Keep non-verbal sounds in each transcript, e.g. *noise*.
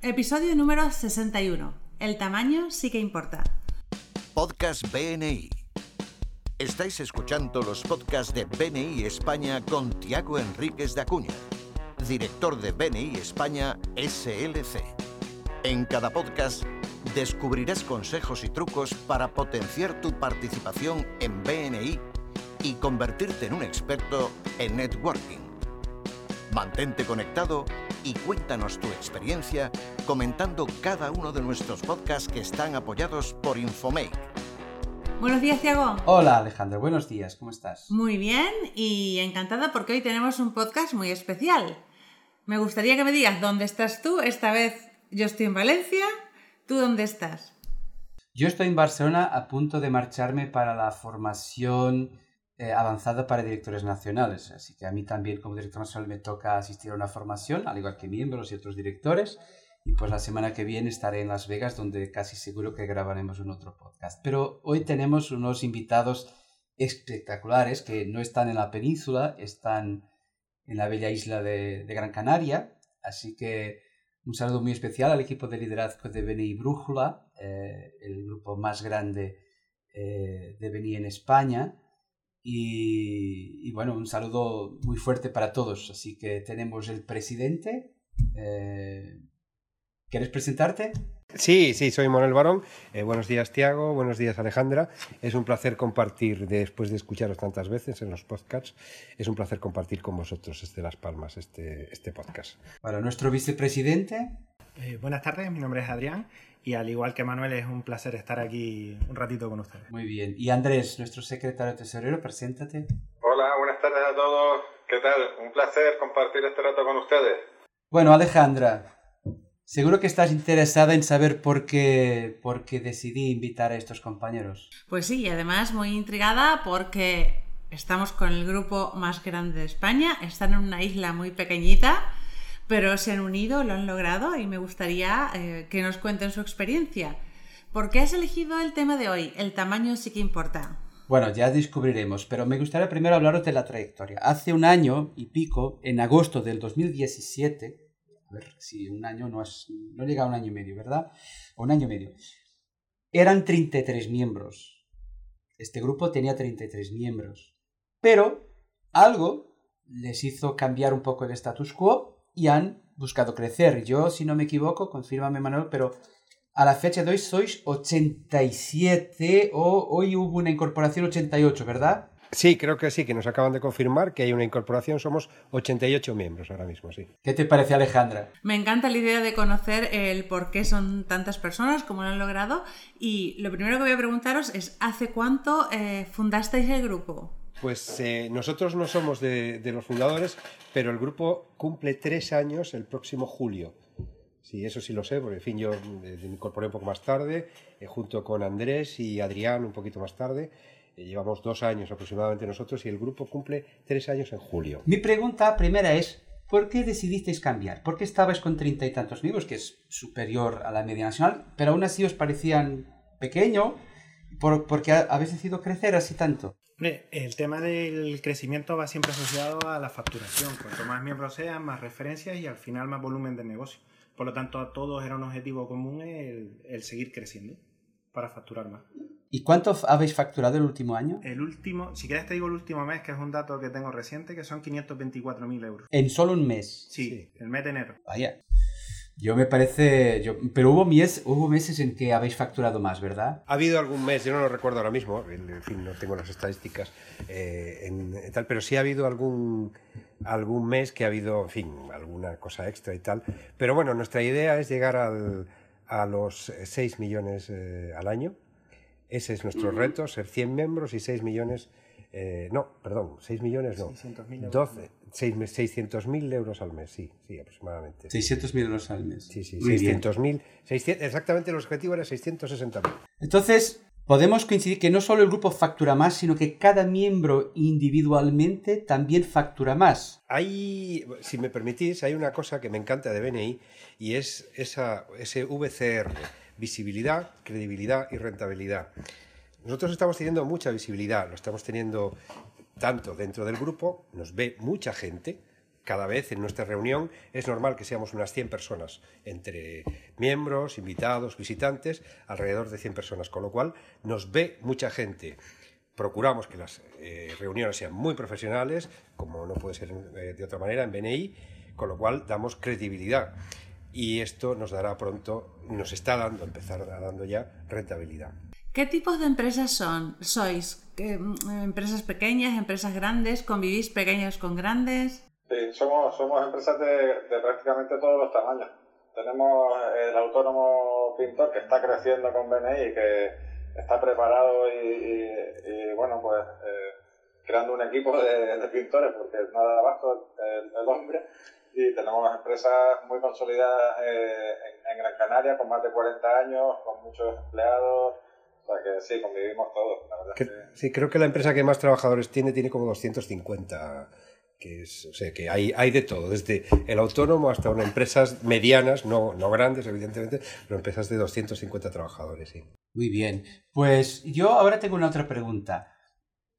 Episodio número 61. El tamaño sí que importa. Podcast BNI. Estáis escuchando los podcasts de BNI España con Tiago Enríquez de Acuña, director de BNI España SLC. En cada podcast descubrirás consejos y trucos para potenciar tu participación en BNI y convertirte en un experto en networking. Mantente conectado y cuéntanos tu experiencia comentando cada uno de nuestros podcasts que están apoyados por Infomake. Buenos días, Tiago. Hola, Alejandro. Buenos días. ¿Cómo estás? Muy bien y encantada porque hoy tenemos un podcast muy especial. Me gustaría que me digas dónde estás tú. Esta vez yo estoy en Valencia. ¿Tú dónde estás? Yo estoy en Barcelona a punto de marcharme para la formación eh, avanzada para directores nacionales. Así que a mí también como director nacional me toca asistir a una formación, al igual que miembros y otros directores. Y pues la semana que viene estaré en Las Vegas, donde casi seguro que grabaremos un otro podcast. Pero hoy tenemos unos invitados espectaculares que no están en la península, están en la bella isla de, de Gran Canaria. Así que un saludo muy especial al equipo de liderazgo de BNI Brújula, eh, el grupo más grande eh, de BNI en España. Y, y, bueno, un saludo muy fuerte para todos. Así que tenemos el presidente. Eh, ¿Quieres presentarte? Sí, sí, soy Manuel Barón. Eh, buenos días, Tiago. Buenos días, Alejandra. Es un placer compartir, después de escucharos tantas veces en los podcasts, es un placer compartir con vosotros desde Las Palmas este, este podcast. Para nuestro vicepresidente. Eh, buenas tardes, mi nombre es Adrián y al igual que Manuel es un placer estar aquí un ratito con ustedes. Muy bien. Y Andrés, nuestro secretario tesorero, preséntate. Hola, buenas tardes a todos. ¿Qué tal? Un placer compartir este rato con ustedes. Bueno, Alejandra, Seguro que estás interesada en saber por qué, por qué decidí invitar a estos compañeros. Pues sí, y además muy intrigada porque estamos con el grupo más grande de España, están en una isla muy pequeñita, pero se han unido, lo han logrado y me gustaría eh, que nos cuenten su experiencia. ¿Por qué has elegido el tema de hoy? El tamaño sí que importa. Bueno, ya descubriremos, pero me gustaría primero hablaros de la trayectoria. Hace un año y pico, en agosto del 2017, a ver si un año no, es, no llega a un año y medio, ¿verdad? Un año y medio. Eran 33 miembros. Este grupo tenía 33 miembros. Pero algo les hizo cambiar un poco el status quo y han buscado crecer. Yo, si no me equivoco, confírmame Manuel, pero a la fecha de hoy sois 87 o hoy hubo una incorporación 88, ¿verdad? Sí, creo que sí, que nos acaban de confirmar que hay una incorporación. Somos 88 miembros ahora mismo, sí. ¿Qué te parece, Alejandra? Me encanta la idea de conocer el por qué son tantas personas, cómo lo han logrado. Y lo primero que voy a preguntaros es, ¿hace cuánto eh, fundasteis el grupo? Pues eh, nosotros no somos de, los fundadores, pero el grupo cumple tres años el próximo julio. Sí, eso sí lo sé, porque en fin, yo me incorporé un poco más tarde, eh, junto con Andrés y Adrián un poquito más tarde. Llevamos dos años aproximadamente nosotros y el grupo cumple tres años en julio. Mi pregunta primera es, ¿por qué decidisteis cambiar? ¿Por qué estabais con treinta y tantos miembros, que es superior a la media nacional, pero aún así os parecían pequeño? ¿Por, ¿Por qué habéis decidido crecer así tanto? El tema del crecimiento va siempre asociado a la facturación. Cuanto más miembros sean, más referencias y al final más volumen de negocio. Por lo tanto, a todos era un objetivo común el, el seguir creciendo para facturar más. ¿Y cuánto habéis facturado el último año? El último, si quieres te digo el último mes, que es un dato que tengo reciente, que son 524.000 euros. ¿En solo un mes? Sí, sí, el mes de enero. Vaya. Yo me parece... Yo, pero hubo, mes, hubo meses en que habéis facturado más, ¿verdad? Ha habido algún mes, yo no lo recuerdo ahora mismo, en fin, no tengo las estadísticas eh, en, en tal, pero sí ha habido algún, algún mes que ha habido, en fin, alguna cosa extra y tal. Pero bueno, nuestra idea es llegar al, a los 6 millones eh, al año. Ese es nuestro reto, ser 100 miembros y 6 millones, eh, no, perdón, 6 millones no, 600.000 euros al mes, sí, sí, aproximadamente. 600.000 euros al mes. Sí, sí, 600.000, exactamente el objetivo era 660.000. Entonces, podemos coincidir que no solo el grupo factura más, sino que cada miembro individualmente también factura más. Hay, si me permitís, hay una cosa que me encanta de BNI y es esa, ese VCR visibilidad, credibilidad y rentabilidad. Nosotros estamos teniendo mucha visibilidad, lo estamos teniendo tanto dentro del grupo, nos ve mucha gente, cada vez en nuestra reunión es normal que seamos unas 100 personas, entre miembros, invitados, visitantes, alrededor de 100 personas, con lo cual nos ve mucha gente. Procuramos que las eh, reuniones sean muy profesionales, como no puede ser eh, de otra manera en BNI, con lo cual damos credibilidad. Y esto nos dará pronto, nos está dando, empezar dando ya rentabilidad. ¿Qué tipos de empresas son? ¿Sois mm, empresas pequeñas, empresas grandes? ¿Convivís pequeñas con grandes? Sí, somos, somos empresas de, prácticamente todos los tamaños. Tenemos el autónomo pintor que está creciendo con BNI y que está preparado y, bueno, pues eh, creando un equipo de, pintores porque no da abasto el, hombre. Y tenemos empresas muy consolidadas eh, en, Gran Canaria con más de 40 años, con muchos empleados. Sea que sí, convivimos todos. Sí, creo que la empresa que más trabajadores tiene tiene como 250 que es, o sea, que hay, hay de todo, desde el autónomo hasta unas empresas medianas, no, no grandes, evidentemente, pero empresas de 250 trabajadores, sí. Muy bien. Pues yo ahora tengo una otra pregunta.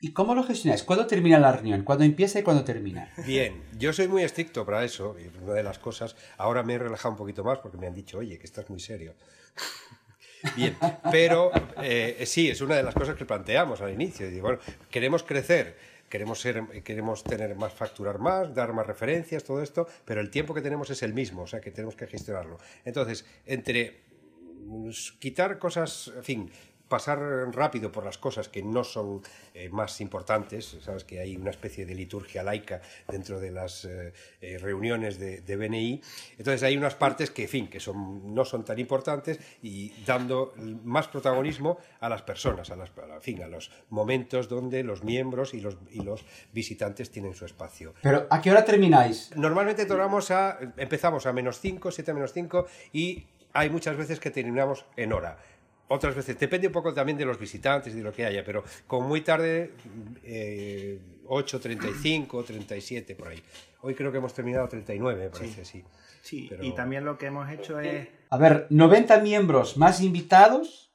¿Y cómo lo gestionáis? ¿Cuándo termina la reunión? ¿Cuándo empieza y cuándo termina? Bien, yo soy muy estricto para eso. Y una de las cosas, ahora me he relajado un poquito más porque me han dicho, oye, que estás muy serio. Bien, pero eh, sí, es una de las cosas que planteamos al inicio. Bueno, queremos crecer queremos, ser, queremos tener más, facturar más, dar más referencias, todo esto, pero el tiempo que tenemos es el mismo, o sea que tenemos que gestionarlo. Entonces, entre mm, quitar cosas, en fin, pasar rápido por las cosas que no son eh, más importantes, sabes que hay una especie de liturgia laica dentro de las eh, eh, reuniones de, BNI, entonces hay unas partes que, en fin, que son, no son tan importantes y dando más protagonismo a las personas, a, las, fin, a los momentos donde los miembros y los, y los visitantes tienen su espacio. Pero, ¿a qué hora termináis? Normalmente a, empezamos a menos 5, 7 menos 5 y hay muchas veces que terminamos en hora otras veces, depende un poco también de los visitantes y de lo que haya, pero como muy tarde, eh, 8.35, 37, por ahí. Hoy creo que hemos terminado 39, me parece, sí. Sí, y también lo que hemos hecho es... A ver, 90 miembros más invitados,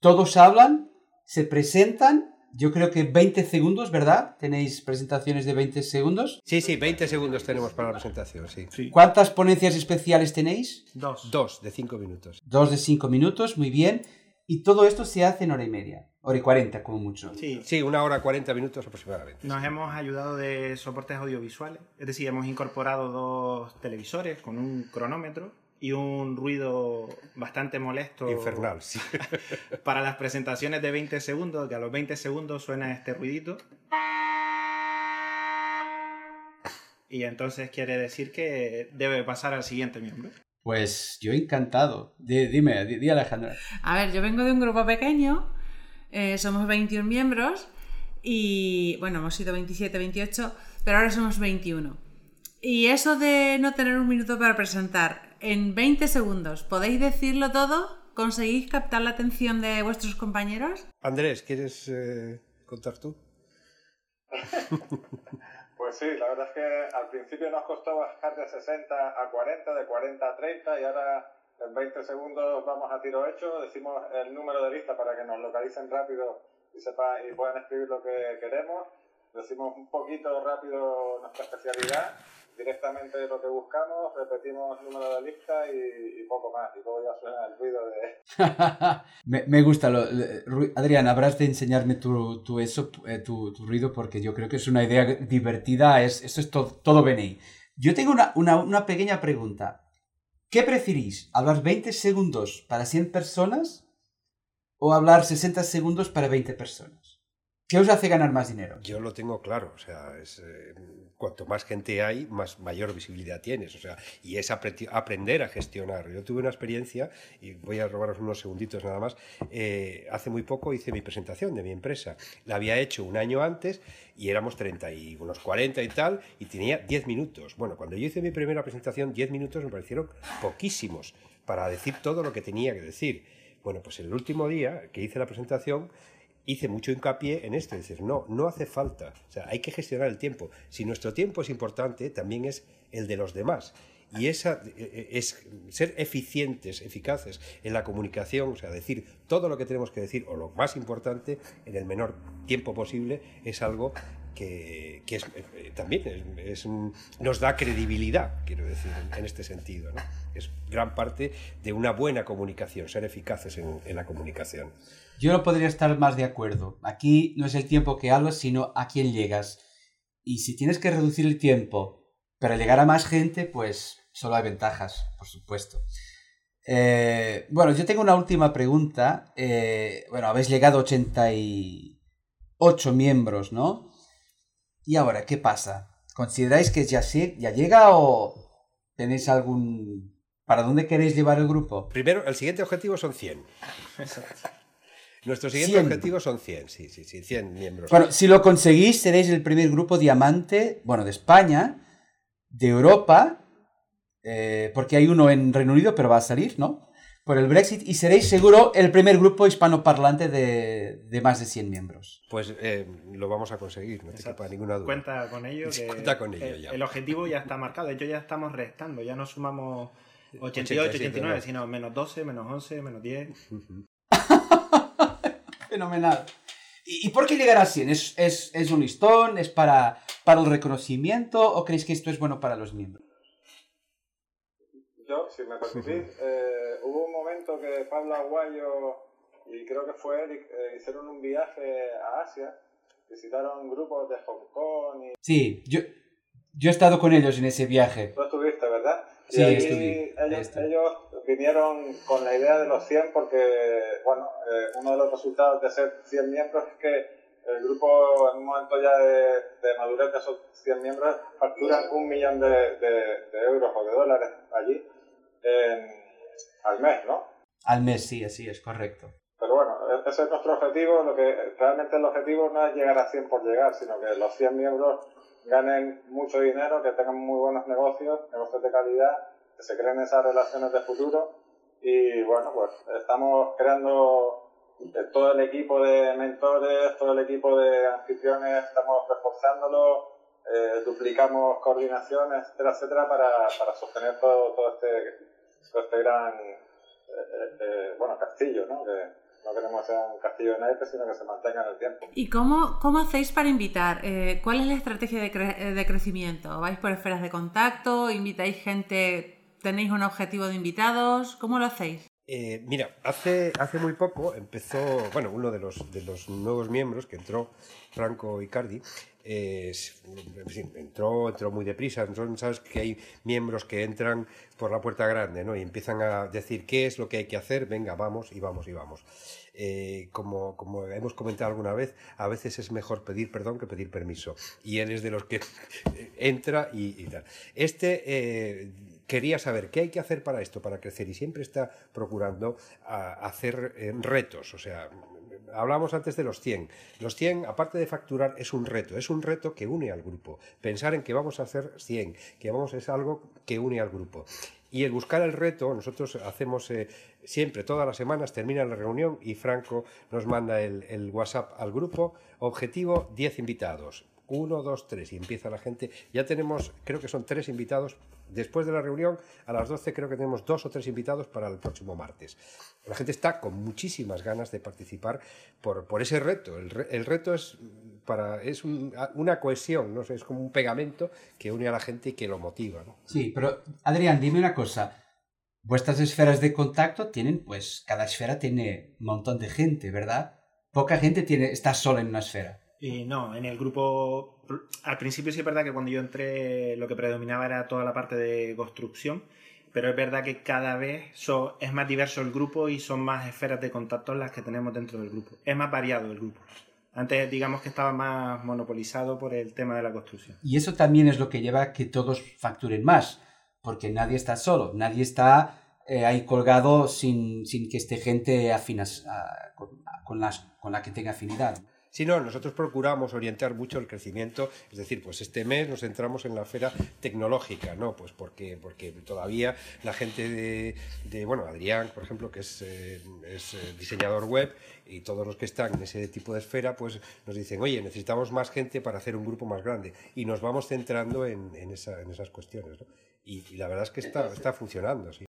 todos hablan, se presentan, yo creo que 20 segundos, ¿verdad? ¿Tenéis presentaciones de 20 segundos? Sí, sí, 20 segundos tenemos para la presentación, sí. sí. ¿Cuántas ponencias especiales tenéis? Dos. Dos, de 5 minutos. Dos de 5 minutos, muy bien. Y todo esto se hace en hora y media, hora y cuarenta como mucho. Sí, sí una hora cuarenta minutos aproximadamente. Nos hemos ayudado de soportes audiovisuales, es decir, hemos incorporado dos televisores con un cronómetro y un ruido bastante molesto. Infernal, sí. *laughs* para las presentaciones de 20 segundos, que a los 20 segundos suena este ruidito. Y entonces quiere decir que debe pasar al siguiente miembro. Pues yo encantado. dime, di, Alejandra. A ver, yo vengo de un grupo pequeño, eh, somos 21 miembros y, bueno, hemos sido 27, 28, pero ahora somos 21. Y eso de no tener un minuto para presentar en 20 segundos, ¿podéis decirlo todo? ¿Conseguís captar la atención de vuestros compañeros? Andrés, ¿quieres eh, contar tú? *laughs* Pues sí, la verdad es que al principio nos costó bajar de 60 a 40, de 40 a 30 y ahora en 20 segundos vamos a tiro hecho, decimos el número de lista para que nos localicen rápido y sepan y puedan escribir lo que queremos. Decimos un poquito rápido nuestra especialidad directamente lo que buscamos, repetimos el número de lista y, poco más. Y luego ya suena el ruido de... *laughs* me, gusta. Lo, Adrián, habrás de enseñarme tu, tu eso, eh, tu, ruido porque yo creo que es una idea divertida. Es, esto es todo, todo BNI. Yo tengo una, una, una pequeña pregunta. ¿Qué preferís? ¿Hablar 20 segundos para 100 personas o hablar 60 segundos para 20 personas? ¿Qué os hace ganar más dinero? Yo lo tengo claro, o sea, eh, cuanto más gente hay, más mayor visibilidad tienes, o sea, y es aprender a gestionar. Yo tuve una experiencia, y voy a robaros unos segunditos nada más, eh, hace muy poco hice mi presentación de mi empresa. La había hecho un año antes y éramos 30 y unos 40 y tal, y tenía 10 minutos. Bueno, cuando yo hice mi primera presentación, 10 minutos me parecieron poquísimos para decir todo lo que tenía que decir. Bueno, pues el último día que hice la presentación, hice mucho hincapié en esto, decir, no, no hace falta, o sea, hay que gestionar el tiempo. Si nuestro tiempo es importante, también es el de los demás. Y esa e, e, es ser eficientes, eficaces en la comunicación, o sea, decir todo lo que tenemos que decir o lo más importante en el menor tiempo posible, es algo que, que es, eh, también es, nos da credibilidad, quiero decir, en, este sentido. ¿no? Es gran parte de una buena comunicación, ser eficaces en, la comunicación. Yo no podría estar más de acuerdo. Aquí no es el tiempo que hablas, sino a quién llegas. Y si tienes que reducir el tiempo para llegar a más gente, pues solo hay ventajas, por supuesto. Eh, bueno, yo tengo una última pregunta. Eh, bueno, habéis llegado a 88 miembros, ¿no? ¿Y ahora qué pasa? ¿Consideráis que ya, ya llega o tenéis algún... ¿Para dónde queréis llevar el grupo? Primero, el siguiente objetivo son 100. Nuestro siguiente objetivo son 100, sí, sí, sí, 100 miembros. Bueno, si lo conseguís, seréis el primer grupo diamante, bueno, de España, de Europa, eh, porque hay uno en Reino Unido, pero va a salir, ¿no? Por el Brexit, y seréis seguro el primer grupo hispanoparlante de, de más de 100 miembros. Pues eh, lo vamos a conseguir, no te quepa ninguna duda. Cuenta con ello. *laughs* Que Cuenta con ello el, ya. El objetivo ya está marcado, de hecho ya estamos restando, ya no sumamos 88, 89, sino menos 12, menos 11, menos 10. Fenomenal. ¿Y, por qué llegar a 100? ¿Es, es, es un listón? ¿Es para, para el reconocimiento? ¿O creéis que esto es bueno para los miembros? Yo, si me permitís, *laughs* eh, hubo un momento que Pablo Aguayo y creo que fue Eric eh, hicieron un viaje a Asia, visitaron grupos de Hong Kong y... Sí, yo, yo he estado con ellos en ese viaje. Tú estuviste, ¿verdad? Sí, y ahí. Ellos, ellos, vinieron con la idea de los 100 porque, bueno, eh, uno de los resultados de ser 100 miembros es que el grupo en un momento ya de, de madurez de esos 100 miembros facturan un millón de, de, de euros o de dólares allí en, al mes, ¿no? Al mes, sí, así es, correcto. Pero bueno, ese es nuestro objetivo. Lo que realmente el objetivo no es llegar a 100 por llegar, sino que los 100 miembros ganen mucho dinero, que tengan muy buenos negocios, negocios de calidad, que se creen esas relaciones de futuro. Y bueno, pues estamos creando todo el equipo de mentores, todo el equipo de anfitriones, estamos reforzándolo, eh, duplicamos coordinaciones, etcétera, etcétera, para, para sostener todo, todo, este, todo este gran eh, eh, bueno, castillo, ¿no? Que, no queremos que sea un castillo de naipes, sino que se mantenga en el tiempo. ¿Y cómo, cómo hacéis para invitar? Eh, ¿Cuál es la estrategia de, cre de, crecimiento? ¿Vais por esferas de contacto? ¿Invitáis gente? ¿Tenéis un objetivo de invitados? ¿Cómo lo hacéis? Eh, mira, hace, hace muy poco empezó, bueno, uno de los, de los nuevos miembros que entró, Franco Icardi, eh, entró, entró muy deprisa. Entonces, sabes que hay miembros que entran por la puerta grande ¿no? y empiezan a decir qué es lo que hay que hacer, venga, vamos y vamos y vamos. Eh, como, como hemos comentado alguna vez, a veces es mejor pedir perdón que pedir permiso. Y él es de los que entra y, y tal. Este eh, quería saber qué hay que hacer para esto, para crecer, y siempre está procurando a, hacer eh, retos. O sea, hablamos antes de los 100. Los 100, aparte de facturar, es un reto. Es un reto que une al grupo. Pensar en que vamos a hacer 100, que vamos es algo que une al grupo. Y el buscar el reto, nosotros hacemos eh, siempre, todas las semanas, termina la reunión y Franco nos manda el, WhatsApp al grupo. Objetivo, 10 invitados. 1, 2, 3 y empieza la gente. Ya tenemos, creo que son tres invitados. Después de la reunión, a las 12 creo que tenemos dos o tres invitados para el próximo martes. La gente está con muchísimas ganas de participar por, ese reto. El, re, el, reto es, para, es un, una cohesión, ¿no? es como un pegamento que une a la gente y que lo motiva. ¿no? Sí, pero Adrián, dime una cosa. Vuestras esferas de contacto tienen, pues, cada esfera tiene un montón de gente, ¿verdad? Poca gente tiene, está sola en una esfera. Y no, en el grupo, al principio sí es verdad que cuando yo entré lo que predominaba era toda la parte de construcción, pero es verdad que cada vez so, es más diverso el grupo y son más esferas de contacto las que tenemos dentro del grupo. Es más variado el grupo. Antes digamos que estaba más monopolizado por el tema de la construcción. Y eso también es lo que lleva a que todos facturen más, porque nadie está solo, nadie está eh, ahí colgado sin, sin, que esté gente afinas, a, con, con, las, con la que tenga afinidad. Si no, nosotros procuramos orientar mucho el crecimiento, es decir, pues este mes nos centramos en la esfera tecnológica, ¿no? Pues porque, porque todavía la gente de, de bueno, Adrián, por ejemplo, que es, eh, es, diseñador web, y todos los que están en ese tipo de esfera, pues nos dicen, oye, necesitamos más gente para hacer un grupo más grande, y nos vamos centrando en, en, esa, en esas cuestiones, ¿no? Y, y, la verdad es que está, está funcionando, sí.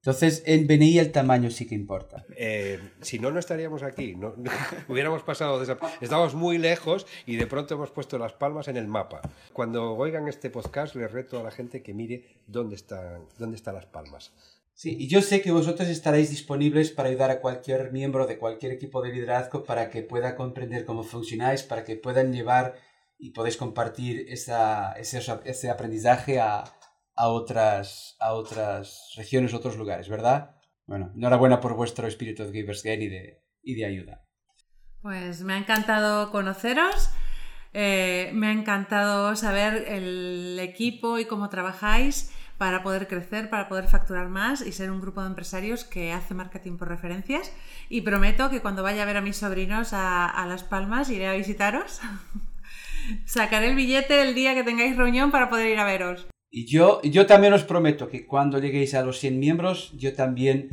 Entonces, en BNI el tamaño sí que importa. Eh, si no, no estaríamos aquí. No, *laughs* hubiéramos pasado. Estábamos muy lejos y de pronto hemos puesto las palmas en el mapa. Cuando oigan este podcast, les reto a la gente que mire dónde están, dónde están las palmas. Sí, y yo sé que vosotros estaréis disponibles para ayudar a cualquier miembro de cualquier equipo de liderazgo para que pueda comprender cómo funcionáis, para que puedan llevar y podéis compartir esa, ese, ese aprendizaje a, a otras, a otras regiones, otros lugares, ¿verdad? Bueno, enhorabuena por vuestro espíritu de Givers Gain y de, y de ayuda. Pues me ha encantado conoceros, eh, me ha encantado saber el equipo y cómo trabajáis para poder crecer, para poder facturar más y ser un grupo de empresarios que hace marketing por referencias. Y prometo que cuando vaya a ver a mis sobrinos a, a Las Palmas iré a visitaros. *laughs* Sacaré el billete el día que tengáis reunión para poder ir a veros. Y yo, yo también os prometo que cuando lleguéis a los 100 miembros, yo también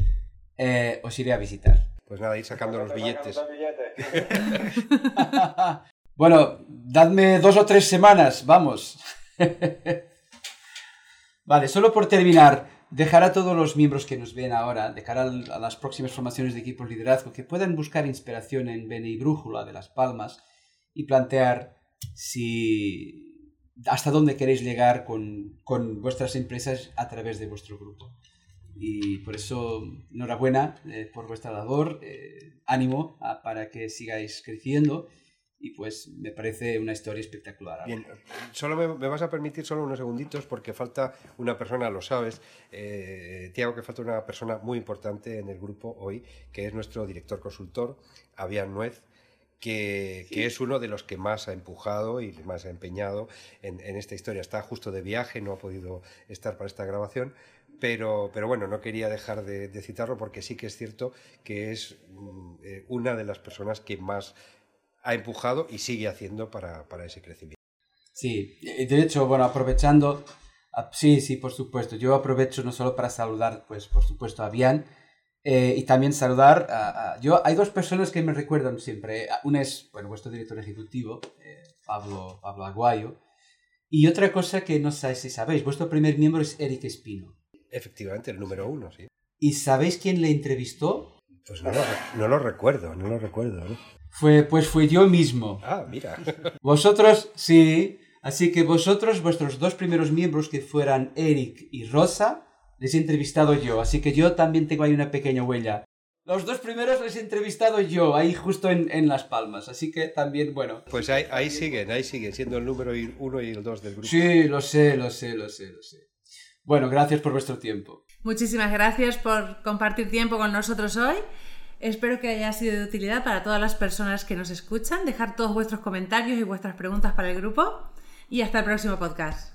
eh, os iré a visitar. Pues nada, ir sacando los billetes. *laughs* bueno, dadme dos o tres semanas, vamos. *laughs* vale, solo por terminar, dejar a todos los miembros que nos ven ahora, de cara a las próximas formaciones de equipos de liderazgo, que puedan buscar inspiración en Bene y Brújula de Las Palmas y plantear si hasta dónde queréis llegar con, con, vuestras empresas a través de vuestro grupo. Y por eso, enhorabuena eh, por vuestra labor, eh, ánimo ah, para que sigáis creciendo y pues me parece una historia espectacular. Bien, solo me, vas a permitir solo unos segunditos porque falta una persona, lo sabes, eh, Tiago, que falta una persona muy importante en el grupo hoy, que es nuestro director consultor, Avian Nuez que, es uno de los que más ha empujado y más ha empeñado en, esta historia. Está justo de viaje, no ha podido estar para esta grabación, pero, pero bueno, no quería dejar de, citarlo porque sí que es cierto que es mm, eh, una de las personas que más ha empujado y sigue haciendo para, para ese crecimiento. Sí, de hecho, bueno, aprovechando, ah, sí, sí, por supuesto, yo aprovecho no solo para saludar, pues por supuesto a Bian, eh, y también saludar a, Yo, hay dos personas que me recuerdan siempre. Una es, bueno, vuestro director ejecutivo, eh, Pablo, Pablo Aguayo. Y otra cosa que no sé si sabéis, vuestro primer miembro es Eric Espino. Efectivamente, el número uno, sí. ¿Y sabéis quién le entrevistó? Pues no lo, no lo recuerdo, no lo recuerdo. Fue, pues fue yo mismo. Ah, mira. *laughs* Vosotros, sí. Así que vosotros, vuestros dos primeros miembros, que fueran Eric y Rosa, les he entrevistado yo, así que yo también tengo ahí una pequeña huella. Los dos primeros les he entrevistado yo, ahí justo en, Las Palmas, así que también, bueno. Pues ahí, ahí siguen, ahí siguen, siendo el número uno y el dos del grupo. Sí, lo sé, lo sé, lo sé, lo sé. Bueno, gracias por vuestro tiempo. Muchísimas gracias por compartir tiempo con nosotros hoy. Espero que haya sido de utilidad para todas las personas que nos escuchan. Dejar todos vuestros comentarios y vuestras preguntas para el grupo. Y hasta el próximo podcast.